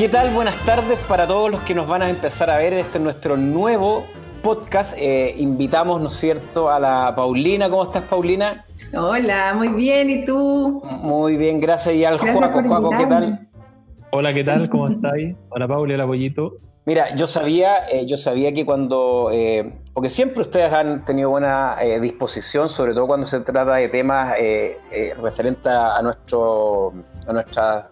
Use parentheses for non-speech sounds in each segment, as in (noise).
¿Qué tal? Buenas tardes para todos los que nos van a empezar a ver. Este es nuestro nuevo podcast. Eh, invitamos, ¿no es cierto?, a la Paulina. ¿Cómo estás, Paulina? Hola, muy bien. ¿Y tú? Muy bien, gracias. Y al Juaco. Juaco, ¿qué tal? Hola, ¿qué tal? ¿Cómo (laughs) estáis? Hola, Pauli, hola, Pollito. Mira, yo sabía, eh, yo sabía que cuando, eh, porque siempre ustedes han tenido buena disposición, sobre todo cuando se trata de temas referentes a nuestro, a nuestra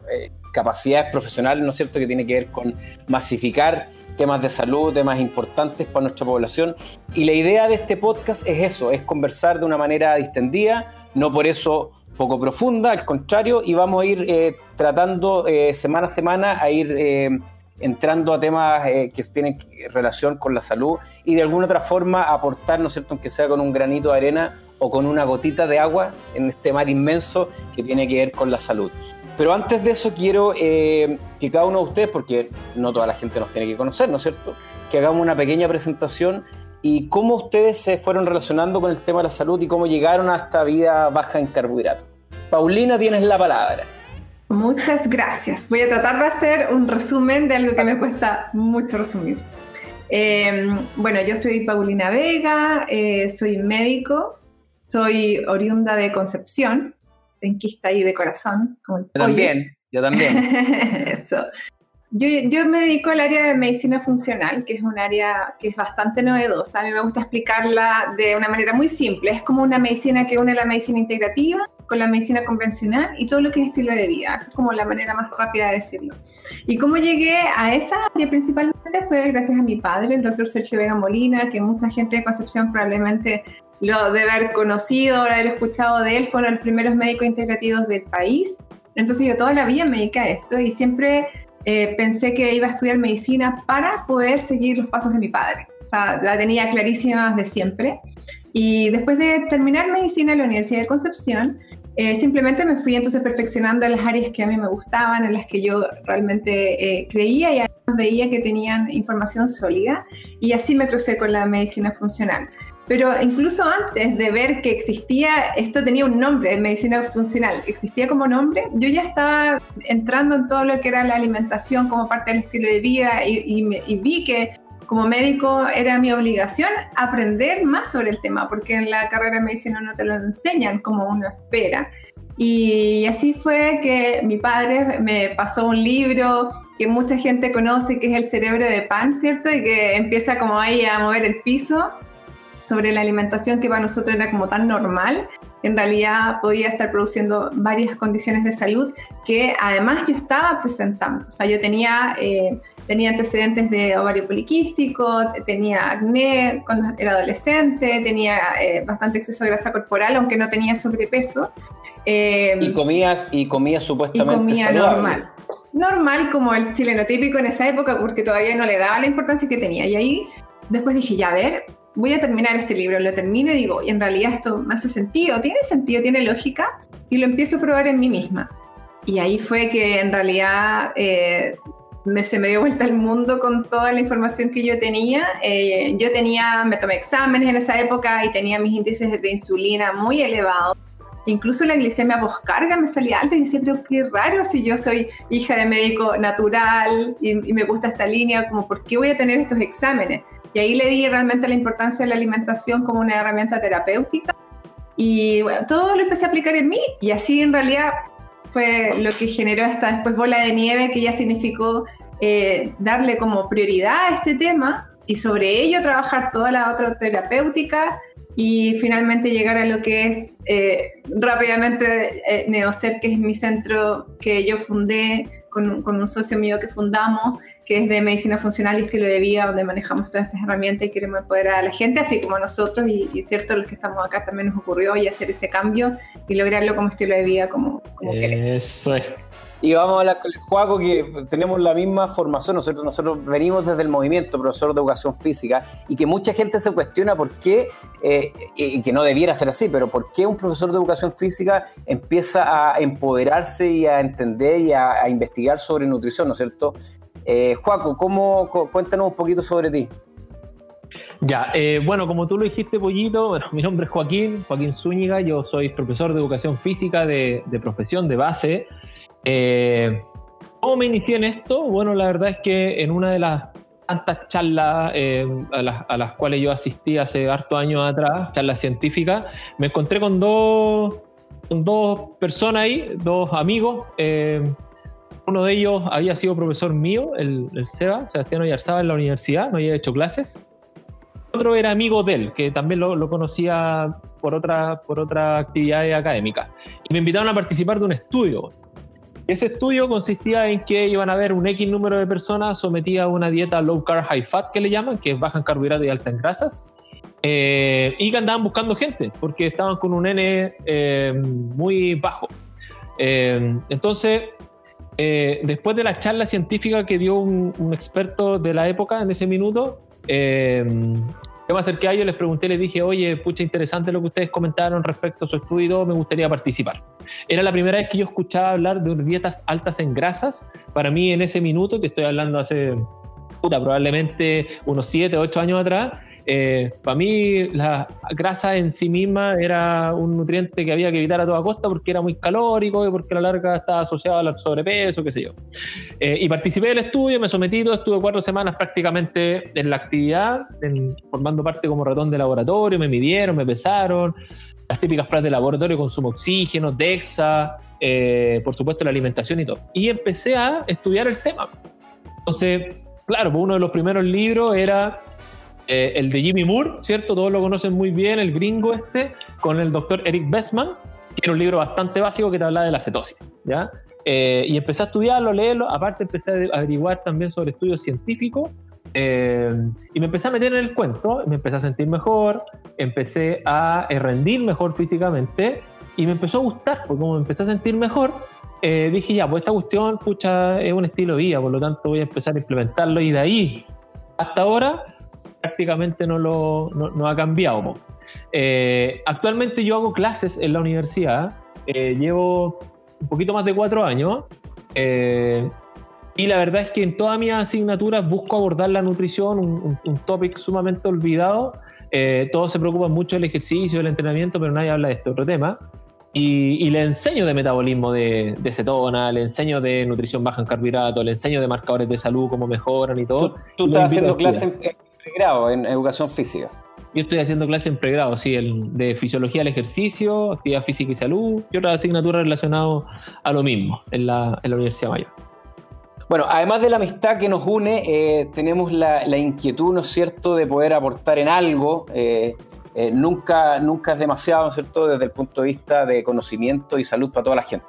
capacidades profesionales, ¿no es cierto?, que tiene que ver con masificar temas de salud, temas importantes para nuestra población. Y la idea de este podcast es eso, es conversar de una manera distendida, no por eso poco profunda, al contrario, y vamos a ir eh, tratando eh, semana a semana a ir eh, entrando a temas que tienen relación con la salud y de alguna otra forma aportar, ¿no es cierto?, aunque sea con un granito de arena o con una gotita de agua en este mar inmenso que tiene que ver con la salud. Pero antes de eso quiero eh, que cada uno de ustedes, porque no toda la gente nos tiene que conocer, ¿no es cierto? Que hagamos una pequeña presentación y cómo ustedes se fueron relacionando con el tema de la salud y cómo llegaron a esta vida baja en carbohidratos. Paulina, tienes la palabra. Muchas gracias. Voy a tratar de hacer un resumen de algo que me cuesta mucho resumir. Em, bueno, yo soy Paulina Vega, eh, soy médico, soy oriunda de Concepción, enquista ahí de corazón. Como yo también, yo también. (laughs) Eso. Yo, yo, me dedico al área de medicina funcional, que es un área que es bastante novedosa. A mí me gusta explicarla de una manera muy simple. Es como una medicina que une la medicina integrativa con la medicina convencional y todo lo que es estilo de vida. Esa es como la manera más rápida de decirlo. Y cómo llegué a esa área principalmente fue gracias a mi padre, el doctor Sergio Vega Molina, que mucha gente de Concepción probablemente lo de haber conocido, de haber escuchado de él, fueron los primeros médicos integrativos del país. Entonces yo toda la vida me dediqué a esto y siempre eh, pensé que iba a estudiar medicina para poder seguir los pasos de mi padre. O sea, la tenía clarísima desde siempre. Y después de terminar medicina en la Universidad de Concepción, eh, simplemente me fui entonces perfeccionando en las áreas que a mí me gustaban, en las que yo realmente eh, creía y veía que tenían información sólida. Y así me crucé con la medicina funcional. Pero incluso antes de ver que existía, esto tenía un nombre, medicina funcional, existía como nombre, yo ya estaba entrando en todo lo que era la alimentación como parte del estilo de vida y, vi que como médico era mi obligación aprender más sobre el tema, porque en la carrera de medicina no te lo enseñan como uno espera. Y así fue que mi padre me pasó un libro que mucha gente conoce, que es El cerebro de pan, ¿cierto? Y que empieza como ahí a mover el piso sobre la alimentación que para nosotros era como tan normal, en realidad podía estar produciendo varias condiciones de salud que además yo estaba presentando. O sea, yo tenía, eh, tenía antecedentes de ovario poliquístico, tenía acné cuando era adolescente, tenía eh, bastante exceso de grasa corporal, aunque no tenía sobrepeso. Eh, y comías, y comías supuestamente y comía normal. Normal como el chileno típico en esa época, porque todavía no le daba la importancia que tenía. Y ahí después dije, ya a ver, voy a terminar este libro, lo termino y digo, y en realidad esto me hace sentido, tiene sentido, tiene lógica, y lo empiezo a probar en mí misma. Y ahí fue que en realidad eh, me, se me dio vuelta el mundo con toda la información que yo tenía. Eh, yo tenía, me tomé exámenes en esa época y tenía mis índices de insulina muy elevados. Incluso la glicemia poscarga me salía alta y yo siempre, qué raro si yo soy hija de médico natural y, y me gusta esta línea, como, ¿por qué voy a tener estos exámenes? Y ahí le di realmente la importancia de la alimentación como una herramienta terapéutica. Y bueno, todo lo empecé a aplicar en mí y así en realidad fue lo que generó esta después bola de nieve que ya significó eh, darle como prioridad a este tema y sobre ello trabajar toda la otra terapéutica y finalmente llegar a lo que es eh, rápidamente eh, Neocer, que es mi centro que yo fundé con, un socio mío que fundamos, que es de medicina funcional y estilo de vida, donde manejamos todas estas herramientas y queremos empoderar a la gente, así como a nosotros, y, cierto, los que estamos acá también nos ocurrió y hacer ese cambio y lograrlo como estilo de vida como, como queremos. Eso es. Y vamos a hablar con el Juaco, que tenemos la misma formación. Nosotros, nosotros venimos desde el movimiento, profesor de educación física, y que mucha gente se cuestiona por qué, eh, y que no debiera ser así, pero por qué un profesor de educación física empieza a empoderarse y a entender y a, investigar sobre nutrición, ¿no es cierto? Eh, Juaco, ¿cómo, cuéntanos un poquito sobre ti. Ya, eh, bueno, como tú lo dijiste, Pollito, bueno, (laughs) mi nombre es Joaquín, Joaquín Zúñiga, yo soy profesor de educación física de, de profesión, de base. Eh, ¿Cómo me inicié en esto? Bueno, la verdad es que en una de las tantas charlas eh, a, las, cuales yo asistí hace harto años atrás, charlas científicas, me encontré con dos, dos personas ahí, dos amigos. Eh, uno de ellos había sido profesor mío, el, el Seba, Sebastián Oyarzaba en la universidad, me había hecho clases. Otro era amigo de él, que también lo, lo conocía por otra, por otra actividades académicas. Y me invitaron a participar de un estudio. Ese estudio consistía en que iban a haber un X número de personas sometidas a una dieta low carb, high fat, que le llaman, que es baja en carbohidratos y alta en grasas, eh, y que andaban buscando gente, porque estaban con un N eh, muy bajo. Eh, entonces, después de la charla científica que dio un, un, experto de la época en ese minuto, yo me acerqué a ellos, les pregunté, les dije, oye, pucha, interesante lo que ustedes comentaron respecto a su estudio, me gustaría participar. Era la primera vez que yo escuchaba hablar de dietas altas en grasas. Para mí, en ese minuto, que estoy hablando hace, puta, probablemente unos 7, 8 años atrás, eh, para mí la grasa en sí misma era un nutriente que había que evitar a toda costa porque era muy calórico y porque a la larga estaba asociado al sobrepeso, qué sé yo. Eh, y participé del estudio, me sometí, estuve cuatro semanas prácticamente en la actividad, formando parte como ratón de laboratorio, me midieron, me pesaron, las típicas pruebas de laboratorio, consumo oxígeno, DEXA, eh, por supuesto la alimentación y todo. Y empecé a estudiar el tema. Entonces, claro, pues uno de los primeros libros era eh, el de Jimmy Moore, ¿cierto? Todos lo conocen muy bien, el gringo este, con el doctor Eric Bessman, que era un libro bastante básico que te habla de la cetosis, ¿ya? Eh, y empecé a estudiarlo, leerlo, aparte empecé a averiguar también sobre estudios científicos, eh, y me empecé a meter en el cuento, me empecé a sentir mejor, empecé a rendir mejor físicamente, y me empezó a gustar, porque como me empecé a sentir mejor, dije ya, pues esta cuestión, pucha, es un estilo de vida, por lo tanto voy a empezar a implementarlo, y de ahí hasta ahora prácticamente no, lo, no, ha cambiado. Eh, actualmente yo hago clases en la universidad, eh, llevo un poquito más de cuatro años eh, y la verdad es que en todas mis asignaturas busco abordar la nutrición, un, un, topic sumamente olvidado. todos se preocupan mucho del ejercicio, del entrenamiento, pero nadie habla de este otro tema. Y, le enseño de metabolismo de, de, cetona, le enseño de nutrición baja en carbohidratos, le enseño de marcadores de salud, cómo mejoran y todo. Tú, estás haciendo clases pregrado en educación física. Yo estoy haciendo clases en pregrado, sí, el de fisiología del ejercicio, actividad física y salud y otras asignaturas relacionadas a lo mismo en la, en la Universidad Mayor. Bueno, además de la amistad que nos une, eh, tenemos la, la, inquietud, ¿no es cierto?, de poder aportar en algo. Eh, eh, nunca, nunca es demasiado, ¿no es cierto?, desde el punto de vista de conocimiento y salud para toda la gente.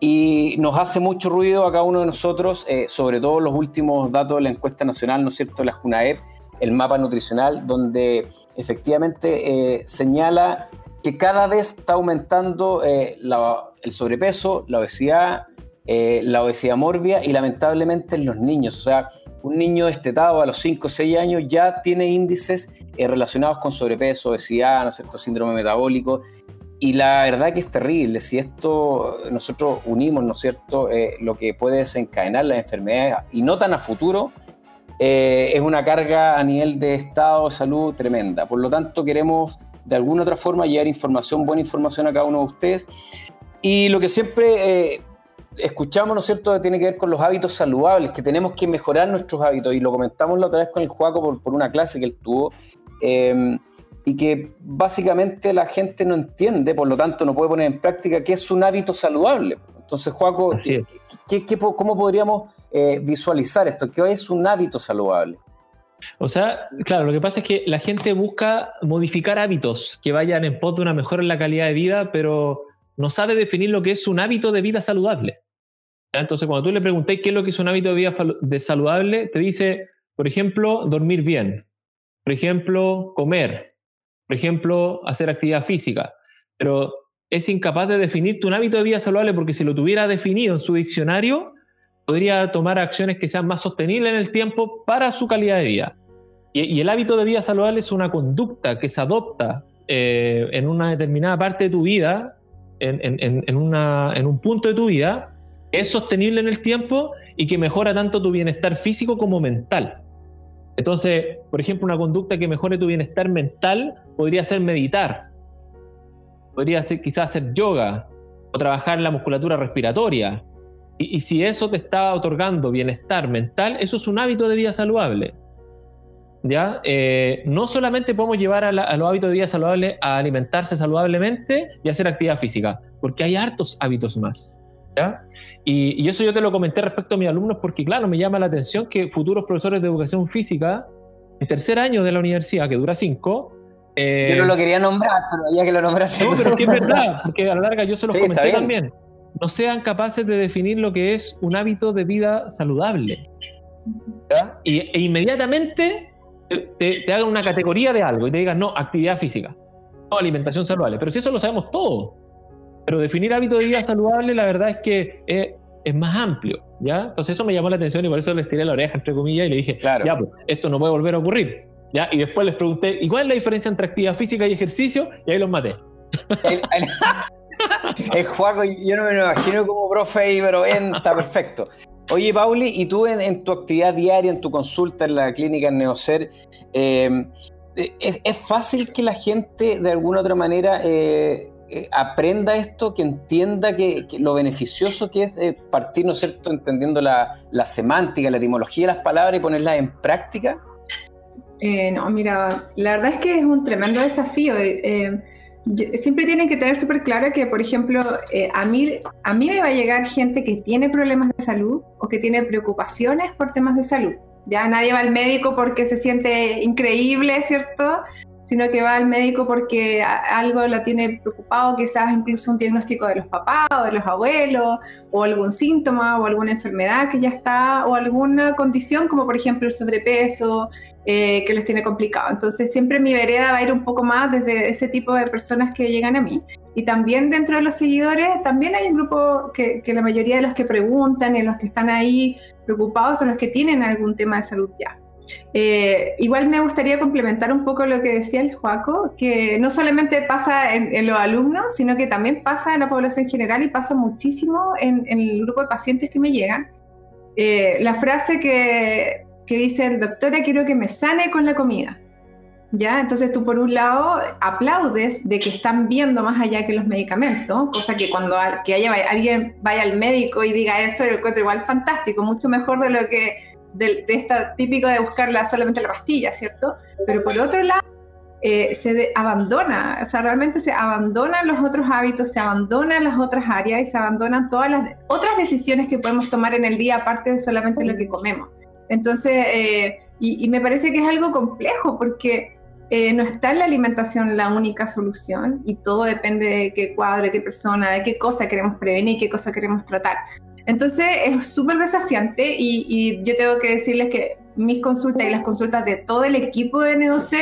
Y nos hace mucho ruido a cada uno de nosotros, eh, sobre todo los últimos datos de la encuesta nacional, ¿no es cierto?, la JUNAEP, el mapa nutricional, donde efectivamente eh, señala que cada vez está aumentando eh, el sobrepeso, la obesidad, la obesidad mórbida y lamentablemente en los niños. O sea, un niño destetado a los 5 o 6 años ya tiene índices relacionados con sobrepeso, obesidad, ¿no es cierto?, síndrome metabólico y la verdad que es terrible. Si esto nosotros unimos, ¿no es cierto?, eh, lo que puede desencadenar las enfermedades y no tan a futuro, eh, es una carga a nivel de estado de salud tremenda. Por lo tanto, queremos de alguna otra forma llevar información, buena información a cada uno de ustedes. Y lo que siempre eh, escuchamos, ¿no es cierto?, tiene que ver con los hábitos saludables, que tenemos que mejorar nuestros hábitos. Y lo comentamos la otra vez con el Juaco por, por una clase que él tuvo y que básicamente la gente no entiende, por lo tanto no puede poner en práctica qué es un hábito saludable. Entonces, Juaco, cómo podríamos eh, visualizar esto? ¿Qué es un hábito saludable? O sea, claro, lo que pasa es que la gente busca modificar hábitos que vayan en pos de una mejora en la calidad de vida, pero no sabe definir lo que es un hábito de vida saludable. Entonces, cuando tú le preguntas qué es lo que es un hábito de vida de saludable, te dice, por ejemplo, dormir bien, por ejemplo, comer, por ejemplo, hacer actividad física, pero es incapaz de definirte un hábito de vida saludable porque si lo tuviera definido en su diccionario, podría tomar acciones que sean más sostenibles en el tiempo para su calidad de vida. Y, el hábito de vida saludable es una conducta que se adopta eh, en una determinada parte de tu vida, en, en, un punto de tu vida, es sostenible en el tiempo y que mejora tanto tu bienestar físico como mental. Entonces, por ejemplo, una conducta que mejore tu bienestar mental podría ser meditar, podría ser quizás hacer yoga o trabajar la musculatura respiratoria, Y, si eso te está otorgando bienestar mental, eso es un hábito de vida saludable. ¿Ya? Eh, no solamente podemos llevar a, los hábitos de vida saludable a alimentarse saludablemente y hacer actividad física, porque hay hartos hábitos más. ¿Ya? Y, y, eso yo te lo comenté respecto a mis alumnos porque, claro, me llama la atención que futuros profesores de educación física, en tercer año de la universidad, que dura cinco, eh, yo no lo quería nombrar, pero ya que lo nombraste. No, pero es que es verdad, porque a la larga yo se los comenté también. No sean capaces de definir lo que es un hábito de vida saludable. Y, e inmediatamente te, hagan una categoría de algo y te digan, no, actividad física, no, alimentación saludable. Pero si eso lo sabemos todo. Pero definir hábito de vida saludable, la verdad es que es, es más amplio. ¿ya? Entonces eso me llamó la atención y por eso les tiré la oreja, entre comillas, y le dije, claro. ya, pues, esto no puede volver a ocurrir. ¿ya? Y después les pregunté, ¿y cuál es la diferencia entre actividad física y ejercicio? Y ahí los maté. El, (laughs) Juaco, yo no me lo imagino como profe pero bien, está perfecto. Oye, Pauli, ¿y tú en, tu actividad diaria, en tu consulta en la clínica en Neocer, eh, ¿es, fácil que la gente de alguna otra manera eh, eh, aprenda esto, que entienda que, lo beneficioso que es partir, ¿no es cierto?, entendiendo la, la, semántica, la etimología de las palabras y ponerlas en práctica? Eh, no, mira, la verdad es que es un tremendo desafío. Eh, siempre tienen que tener súper claro que, por ejemplo, eh, a, mí, a mí me va a llegar gente que tiene problemas de salud o que tiene preocupaciones por temas de salud. Ya nadie va al médico porque se siente increíble, ¿cierto? Sino que va al médico porque algo lo tiene preocupado, quizás incluso un diagnóstico de los papás o de los abuelos, o algún síntoma o alguna enfermedad que ya está, o alguna condición como por ejemplo el sobrepeso, eh, que les tiene complicado. Entonces siempre mi vereda va a ir un poco más desde ese tipo de personas que llegan a mí. Y también dentro de los seguidores, también hay un grupo que, que la mayoría de los que preguntan y los que están ahí preocupados son los que tienen algún tema de salud ya. Eh, igual me gustaría complementar un poco lo que decía el Joaco, que no solamente pasa en, los alumnos, sino que también pasa en la población general y pasa muchísimo en, el grupo de pacientes que me llegan. Eh, la frase que, que dice, doctora, quiero que me sane con la comida. ¿Ya? Entonces tú por un lado aplaudes de que están viendo más allá que los medicamentos, cosa que cuando que haya, alguien vaya al médico y diga eso, yo lo encuentro igual fantástico, mucho mejor de lo que de, esta típico de buscarla solamente la pastilla, ¿cierto? Pero por otro lado, eh, se abandona, o sea, realmente se abandonan los otros hábitos, se abandonan las otras áreas y se abandonan todas las otras decisiones que podemos tomar en el día, aparte de solamente lo que comemos. Entonces, eh, y, me parece que es algo complejo porque eh, no está en la alimentación la única solución y todo depende de qué cuadro, de qué persona, de qué cosa queremos prevenir, qué cosa queremos tratar. Entonces es súper desafiante y, yo tengo que decirles que mis consultas y las consultas de todo el equipo de NeoC,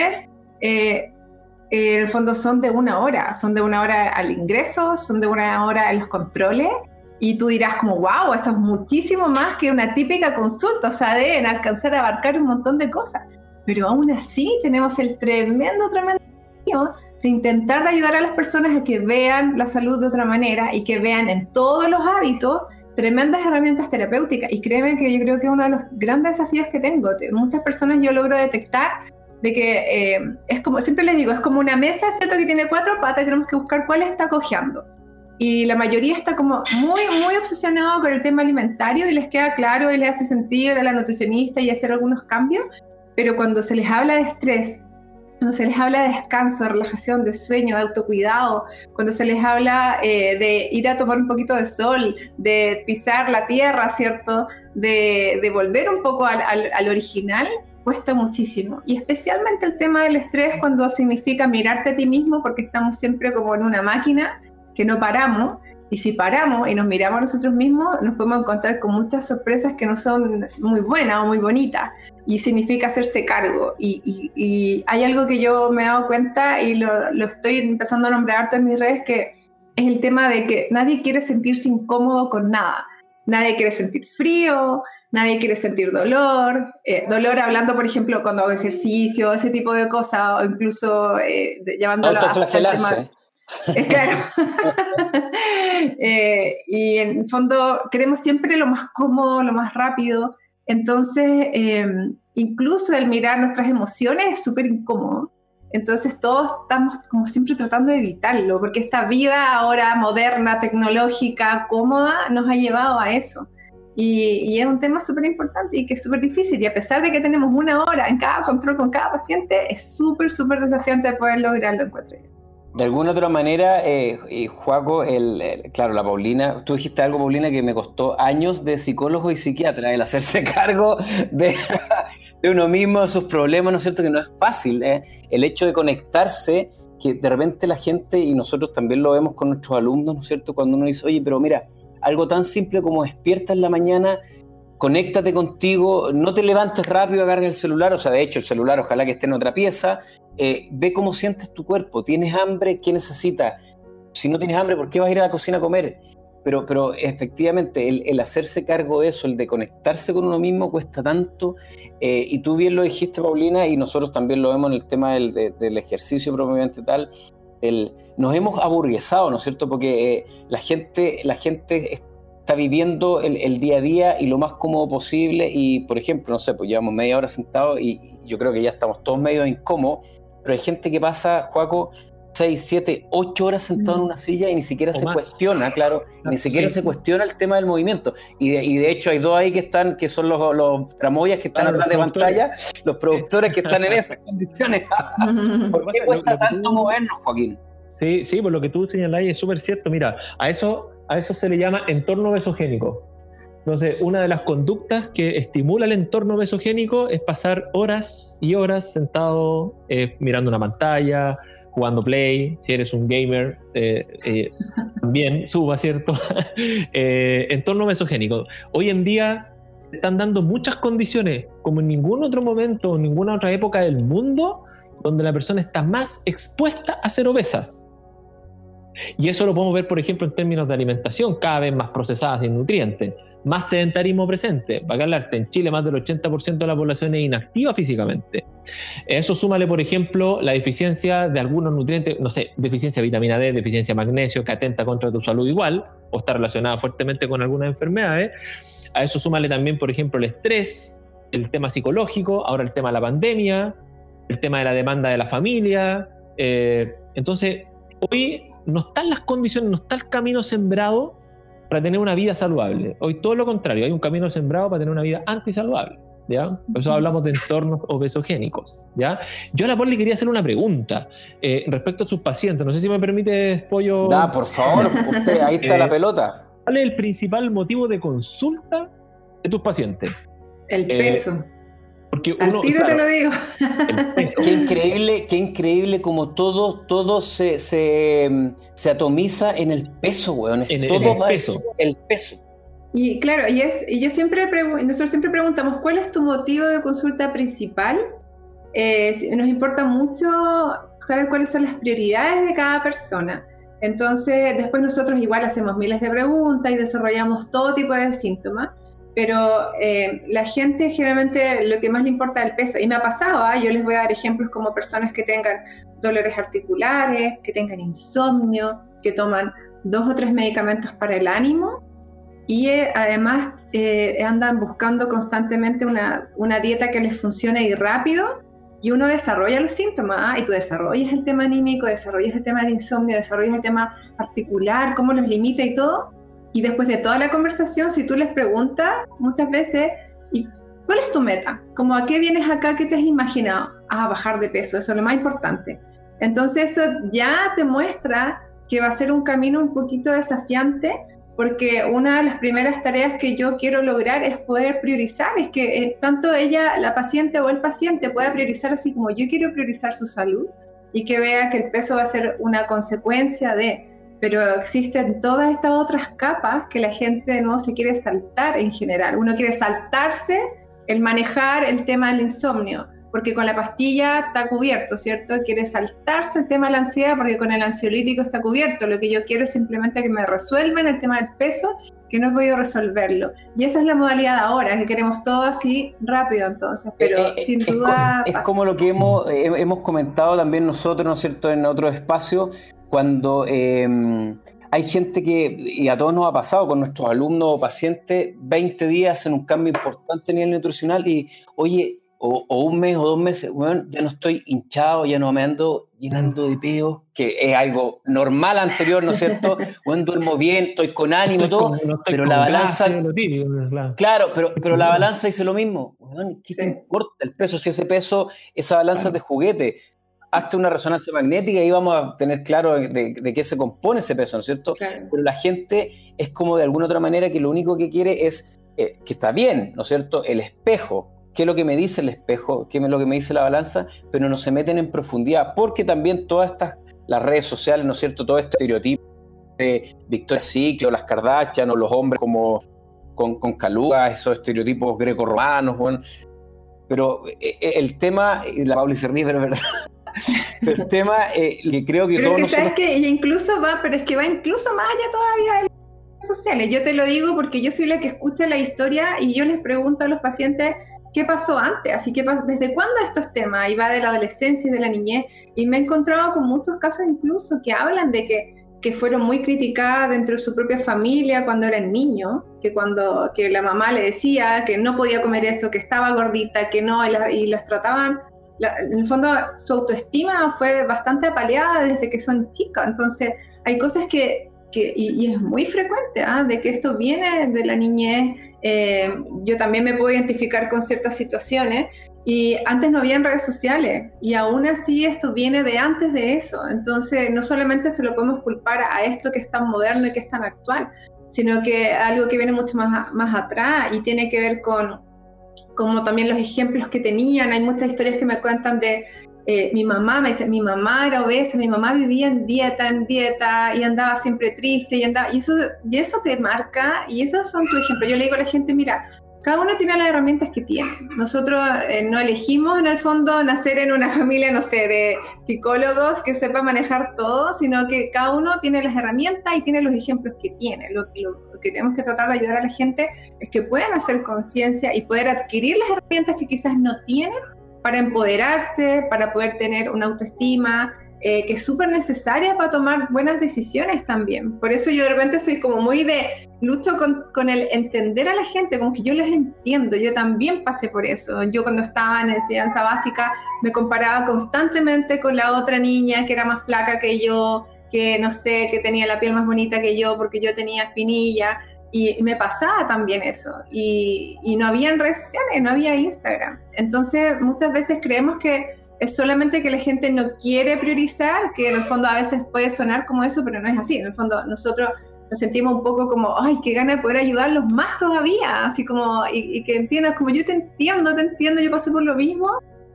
eh, en el fondo son de una hora, son de una hora al ingreso, son de una hora en los controles. Y tú dirás como, wow, eso es muchísimo más que una típica consulta, o sea, deben alcanzar a abarcar un montón de cosas. Pero aún así tenemos el tremendo, tremendo de intentar ayudar a las personas a que vean la salud de otra manera y que vean en todos los hábitos tremendas herramientas terapéuticas y créeme que yo creo que uno de los grandes desafíos que tengo. Muchas personas yo logro detectar de que eh, es como, siempre les digo, es como una mesa, ¿cierto? Que tiene cuatro patas y tenemos que buscar cuál está cojeando. Y la mayoría está como muy, muy obsesionado con el tema alimentario y les queda claro y les hace sentido a la nutricionista y hacer algunos cambios, pero cuando se les habla de estrés, cuando se les habla de descanso, de relajación, de sueño, de autocuidado, cuando se les habla eh, de ir a tomar un poquito de sol, de pisar la tierra, ¿cierto? De, volver un poco al, al, original, cuesta muchísimo. Y especialmente el tema del estrés cuando significa mirarte a ti mismo, porque estamos siempre como en una máquina que no paramos. Y si paramos y nos miramos a nosotros mismos, nos podemos encontrar con muchas sorpresas que no son muy buenas o muy bonitas y significa hacerse cargo. Y, hay algo que yo me he dado cuenta y lo, estoy empezando a nombrar harto en mis redes, que es el tema de que nadie quiere sentirse incómodo con nada. Nadie quiere sentir frío, nadie quiere sentir dolor. Eh, dolor hablando, por ejemplo, cuando hago ejercicio, ese tipo de cosas, o incluso eh, llevándolo a. Es claro. (laughs) Eh, y en el fondo queremos siempre lo más cómodo, lo más rápido. Entonces, em, incluso el mirar nuestras emociones es súper incómodo. Entonces todos estamos como siempre tratando de evitarlo, porque esta vida ahora moderna, tecnológica, cómoda, nos ha llevado a eso. Y, es un tema súper importante y que es súper difícil. Y a pesar de que tenemos una hora en cada control con cada paciente, es súper, súper desafiante poder lograrlo, encuentro yo. De alguna otra manera, eh, Juaco, el, claro, la Paulina, tú dijiste algo, Paulina, que me costó años de psicólogo y psiquiatra, el hacerse (laughs) cargo de, de uno mismo, de sus problemas, ¿no es cierto? Que no es fácil. ¿eh? El hecho de conectarse, que de repente la gente, y nosotros también lo vemos con nuestros alumnos, ¿no es cierto? Cuando uno dice, oye, pero mira, algo tan simple como despierta en la mañana, conéctate contigo, no te levantes rápido, agarra el celular, o sea, de hecho el celular ojalá que esté en otra pieza, eh, ve cómo sientes tu cuerpo, tienes hambre, ¿qué necesitas? Si no tienes hambre, ¿por qué vas a ir a la cocina a comer? Pero, pero efectivamente, el, hacerse cargo de eso, el de conectarse con uno mismo, cuesta tanto. Eh, y tú bien lo dijiste, Paulina, y nosotros también lo vemos en el tema del, ejercicio propiamente tal nos hemos aburguesado, ¿no es cierto? Porque eh, la, gente, la gente está viviendo el, día a día y lo más cómodo posible y, por ejemplo, no sé, pues llevamos media hora sentados y yo creo que ya estamos todos medio incómodos, pero hay gente que pasa, Juaco, 6, 7, 8 horas sentado en una silla y ni siquiera se cuestiona, claro, ni siquiera se cuestiona el tema del movimiento. Y de, y de, hecho hay dos ahí que están, que son los, los tramoyas que están atrás de pantalla, los productores que están en (laughs) esas condiciones. (laughs) ¿Por qué cuesta tanto movernos, Joaquín? Sí, sí, por lo que tú señalás es súper cierto. Mira, a eso, a eso se le llama entorno besogénico. Entonces, una de las conductas que estimula el entorno besogénico es pasar horas y horas sentado eh, mirando una pantalla, jugando Play, si eres un gamer, eh, eh, (laughs) también suba, ¿cierto? (laughs) eh, entorno mesogénico. Hoy en día se están dando muchas condiciones, como en ningún otro momento, en ninguna otra época del mundo, donde la persona está más expuesta a ser obesa. Y eso lo podemos ver, por ejemplo, en términos de alimentación, cada vez más procesadas y nutrientes más sedentarismo presente. Para hablarte, en Chile más del 80% de la población es inactiva físicamente. Eso súmale, por ejemplo, la deficiencia de algunos nutrientes, no sé, deficiencia de vitamina D, deficiencia de magnesio, que atenta contra tu salud igual, o está relacionada fuertemente con algunas enfermedades. A eso súmale también, por ejemplo, el estrés, el tema psicológico, ahora el tema de la pandemia, el tema de la demanda de la familia. Eh, entonces, hoy no están las condiciones, no está el camino sembrado para tener una vida saludable. Hoy todo lo contrario, hay un camino sembrado para tener una vida antisaludable. ¿Ya? Por eso hablamos de entornos obesogénicos. ¿ya? Yo a la Poli quería hacer una pregunta eh, respecto a sus pacientes. No sé si me permite, Pollo. Da, por favor, usted, ahí está (laughs) la eh, pelota. ¿Cuál es el principal motivo de consulta de tus pacientes? El peso. Porque uno, te lo digo. Qué increíble, qué increíble como todo, todo se, se, atomiza en el peso, weón. En, todo el peso. El peso. Y claro, y, es, y yo siempre nosotros siempre preguntamos, ¿cuál es tu motivo de consulta principal? Eh, nos importa mucho saber cuáles son las prioridades de cada persona. Entonces, después nosotros igual hacemos miles de preguntas y desarrollamos todo tipo de síntomas pero eh, la gente generalmente lo que más le importa es el peso. Y me ha pasado, ¿ah? yo les voy a dar ejemplos como personas que tengan dolores articulares, que tengan insomnio, que toman dos o tres medicamentos para el ánimo y eh, además eh, andan buscando constantemente una, una, dieta que les funcione y rápido. Y uno desarrolla los síntomas, ¿ah? y tú desarrollas el tema anímico, desarrollas el tema del insomnio, desarrollas el tema articular, cómo los limita y todo, y después de toda la conversación, si tú les preguntas muchas veces, ¿y cuál es tu meta? Como a qué vienes acá, qué te has imaginado? A bajar de peso, eso es lo más importante. Entonces eso ya te muestra que va a ser un camino un poquito desafiante porque una de las primeras tareas que yo quiero lograr es poder priorizar, es que eh, tanto ella, la paciente o el paciente pueda priorizar así como yo quiero priorizar su salud y que vea que el peso va a ser una consecuencia de, pero existen todas estas otras capas que la gente no se quiere saltar en general. Uno quiere saltarse el manejar el tema del insomnio, porque con la pastilla está cubierto, ¿cierto? Quiere saltarse el tema de la ansiedad porque con el ansiolítico está cubierto. Lo que yo quiero es simplemente que me resuelvan el tema del peso, que no he podido resolverlo. Y esa es la modalidad ahora, que queremos todo así rápido entonces, pero eh, eh, sin duda... es como lo que hemos, eh, hemos comentado también nosotros, ¿no es cierto?, en otros espacios, cuando em, hay gente que, y a todos nos ha pasado con nuestros alumnos o pacientes, 20 días en un cambio importante a nivel nutricional y, oye, o, un mes o dos meses, bueno, ya no estoy hinchado, ya no me ando llenando de peo, que es algo normal anterior, ¿no es cierto? (laughs) Bueno, duermo bien, estoy con ánimo, y todo, pero la balanza... claro. pero, pero la (laughs) balanza dice lo mismo. ¿Qué te importa el peso? Si ese peso, esa balanza es de juguete, hazte una resonancia magnética y vamos a tener claro de, qué se compone ese peso, ¿no es cierto? Pero la gente es como de alguna otra manera que lo único que quiere es, eh, que está bien, ¿no es cierto? El espejo, qué es lo que me dice el espejo, qué es lo que me dice la balanza, pero no se meten en profundidad, porque también todas estas, las redes sociales, ¿no es cierto? Todo este estereotipo de Victoria Secret o las Kardashian o los hombres como con, con calugas, esos estereotipos greco-romanos, bueno. Pero eh, eh, el tema, la Pauli se ríe, pero verdad. El tema eh, que creo que pero todos que sabes que incluso va, pero es que va incluso más allá todavía de las redes sociales. Yo te lo digo porque yo soy la que escucha la historia y yo les pregunto a los pacientes qué pasó antes, así que desde cuándo estos temas, y va de la adolescencia y de la niñez, y me he encontrado con muchos casos incluso que hablan de que, que fueron muy criticadas dentro de su propia familia cuando eran niños, que cuando que la mamá le decía que no podía comer eso, que estaba gordita, que no, y, las trataban en el fondo su autoestima fue bastante apaleada desde que son chicas, entonces hay cosas que, y, es muy frecuente, ¿ah? de que esto viene de la niñez. Eh, yo también me puedo identificar con ciertas situaciones y antes no había redes sociales y aún así esto viene de antes de eso. Entonces no solamente se lo podemos culpar a esto que es tan moderno y que es tan actual, sino que algo que viene mucho más, más atrás y tiene que ver con como también los ejemplos que tenían. Hay muchas historias que me cuentan de eh, mi mamá me dice, mi mamá era obesa, mi mamá vivía en dieta, en dieta y andaba siempre triste y andaba, y eso, y eso te marca y esos son tus ejemplos. Yo le digo a la gente, mira, cada uno tiene las herramientas que tiene. Nosotros eh, no elegimos en el fondo nacer en una familia, no sé, de psicólogos que sepa manejar todo, sino que cada uno tiene las herramientas y tiene los ejemplos que tiene. Lo, lo que tenemos que tratar de ayudar a la gente es que puedan hacer conciencia y poder adquirir las herramientas que quizás no tienen para empoderarse, para poder tener una autoestima, eh, que es súper necesaria para tomar buenas decisiones también. Por eso yo de repente soy como muy de lucho con, con, el entender a la gente, como que yo les entiendo, yo también pasé por eso. Yo cuando estaba en enseñanza básica me comparaba constantemente con la otra niña que era más flaca que yo, que no sé, que tenía la piel más bonita que yo porque yo tenía espinilla. Y me pasaba también eso. Y, no había redes sociales, no había Instagram. Entonces muchas veces creemos que es solamente que la gente no quiere priorizar, que en el fondo a veces puede sonar como eso, pero no es así. En el fondo nosotros nos sentimos un poco como, ay, qué gana de poder ayudarlos más todavía, así como, y, y, que entiendas, como yo te entiendo, te entiendo, yo pasé por lo mismo,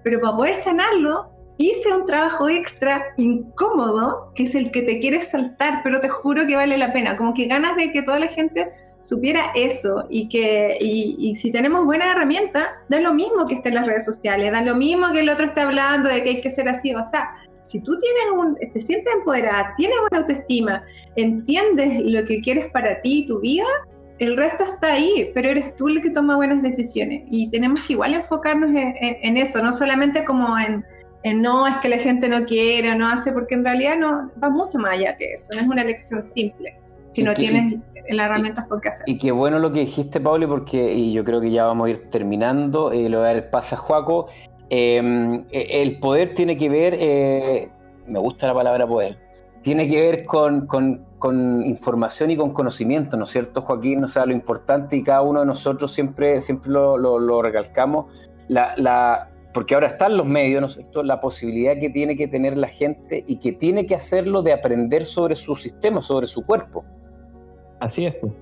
pero para poder sanarlo, hice un trabajo extra incómodo, que es el que te quieres saltar, pero te juro que vale la pena, como que ganas de que toda la gente supiera eso y que y, si tenemos buena herramienta, da lo mismo que esté en las redes sociales, da lo mismo que el otro esté hablando de que hay que ser así, o sea, si tú tienes un, te sientes empoderada, tienes buena autoestima, entiendes lo que quieres para ti y tu vida, el resto está ahí, pero eres tú el que toma buenas decisiones. Y tenemos que igual enfocarnos en, eso, no solamente como en, no es que la gente no quiere o no hace, porque en realidad no va mucho más allá que eso, no es una elección simple, si no tienes las herramientas por qué hacer. Y qué bueno lo que dijiste, Pablo, porque y yo creo que ya vamos a ir terminando. Eh, lo voy a dar el pase a Juaco. Em, e, el poder tiene que ver, eh, me gusta la palabra poder, tiene que ver con, con, con, información y con conocimiento, ¿no es cierto, Joaquín? O sea, lo importante y cada uno de nosotros siempre, siempre lo, lo, recalcamos, la, la, porque ahora están los medios, ¿no es? La posibilidad que tiene que tener la gente y que tiene que hacerlo de aprender sobre su sistema, sobre su cuerpo. Así es. Pues.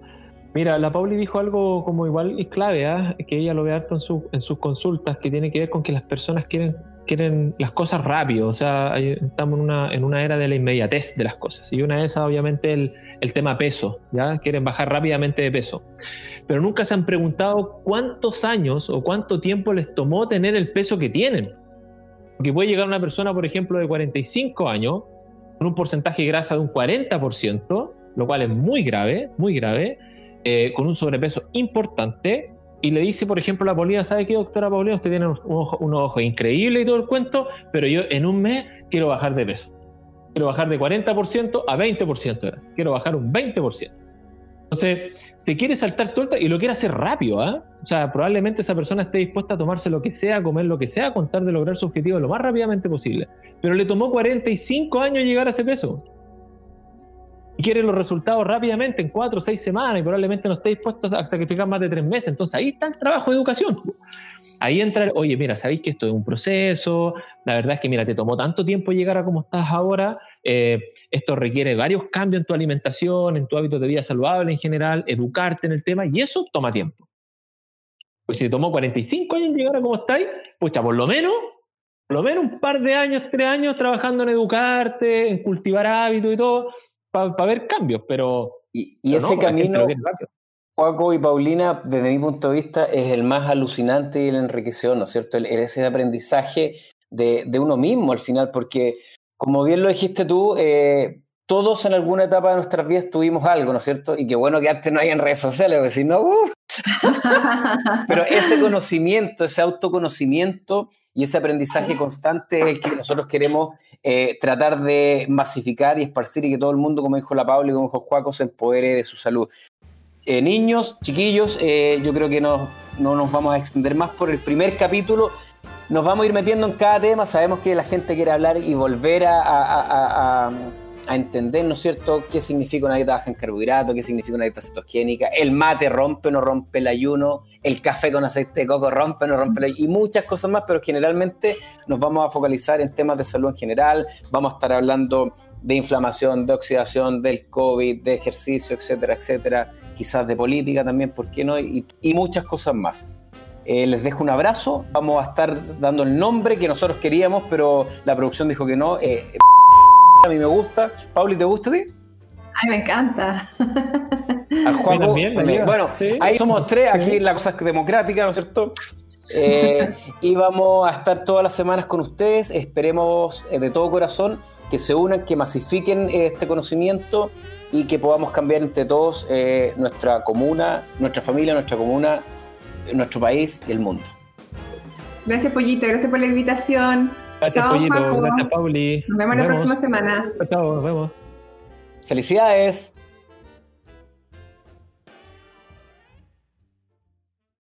Mira, la Pauli dijo algo como igual y clave, ¿ah? que ella lo ve harto en sus consultas, que tiene que ver con que las personas quieren, quieren las cosas rápido, o sea, estamos en una, en una era de la inmediatez de las cosas. Y una esas, obviamente, el, el tema peso, ¿ya? Quieren bajar rápidamente de peso. Pero nunca se han preguntado cuántos años o cuánto tiempo les tomó tener el peso que tienen. Porque puede llegar una persona, por ejemplo, de 45 años, con un porcentaje de grasa de un 40%, lo cual es muy grave, muy grave, eh, con un sobrepeso importante, y le dice, por ejemplo, la Paulina, ¿sabe qué, doctora Paulina? Usted tiene unos ojos increíbles y todo el cuento, pero yo en un mes quiero bajar de peso. Quiero bajar de 40% a 20% de Quiero bajar un 20%. Entonces, se quiere saltar todo y lo quiere hacer rápido, ¿ah? O sea, probablemente esa persona esté dispuesta a tomarse lo que sea, comer lo que sea, contar de lograr su objetivo lo más rápidamente posible. Pero le tomó 45 años llegar a ese peso. Y quiere los resultados rápidamente, en 4 o 6 semanas, y probablemente no esté dispuesto a sacrificar más de 3 meses. Entonces ahí está el trabajo de educación. Ahí entra, oye, mira, sabéis que esto es un proceso, la verdad es que, mira, te tomó tanto tiempo llegar a como estás ahora, eh, esto requiere varios cambios en tu alimentación, en tu hábito de vida saludable en general, educarte en el tema, y eso toma tiempo. Pues si te tomó 45 años llegar a como estáis, pucha, por lo menos, por lo menos un par de años, tres años trabajando en educarte, en cultivar hábitos y todo, para ver cambios, pero... Y, ese camino, Juaco y Paulina, desde mi punto de vista, es el más alucinante y el enriquecedor, ¿no es cierto? El, ese aprendizaje de, de, uno mismo al final, porque como bien lo dijiste tú, eh, todos en alguna etapa de nuestras vidas tuvimos algo, ¿no es cierto? Y qué bueno que antes no hay en redes sociales, porque si no, (laughs) Pero ese conocimiento, ese autoconocimiento y ese aprendizaje constante es el que nosotros queremos eh, tratar de masificar y esparcir y que todo el mundo, como dijo la Paula y como dijo Juaco, se empodere de su salud. Eh, niños, chiquillos, yo creo que no, no nos vamos a extender más por el primer capítulo nos vamos a ir metiendo en cada tema. Sabemos que la gente quiere hablar y volver a, entender, ¿no es cierto?, qué significa una dieta baja en carbohidratos, qué significa una dieta cetogénica. El mate rompe o no rompe el ayuno. El café con aceite de coco rompe o no rompe el ayuno. Y muchas cosas más, pero generalmente nos vamos a focalizar en temas de salud en general. Vamos a estar hablando de inflamación, de oxidación, del COVID, de ejercicio, etcétera, etcétera. Quizás de política también, ¿por qué no? y muchas cosas más. Eh, les dejo un abrazo. Vamos a estar dando el nombre que nosotros queríamos, pero la producción dijo que no. Eh, a mí me gusta. Pauli, ¿te gusta a ti? Ay, me encanta. Al (laughs) Juan también, Bueno, ahí somos tres. Aquí la cosa es democrática, ¿no es cierto? Eh, (laughs) y vamos a estar todas las semanas con ustedes. Esperemos de todo corazón que se unan, que masifiquen este conocimiento y que podamos cambiar entre todos nuestra comuna, nuestra familia, nuestra comuna nuestro país y el mundo. Gracias, Pollito. Gracias por la invitación. Gracias, Pollito. Gracias, Pauli. Nos vemos la próxima semana. Chao, nos vemos. Felicidades.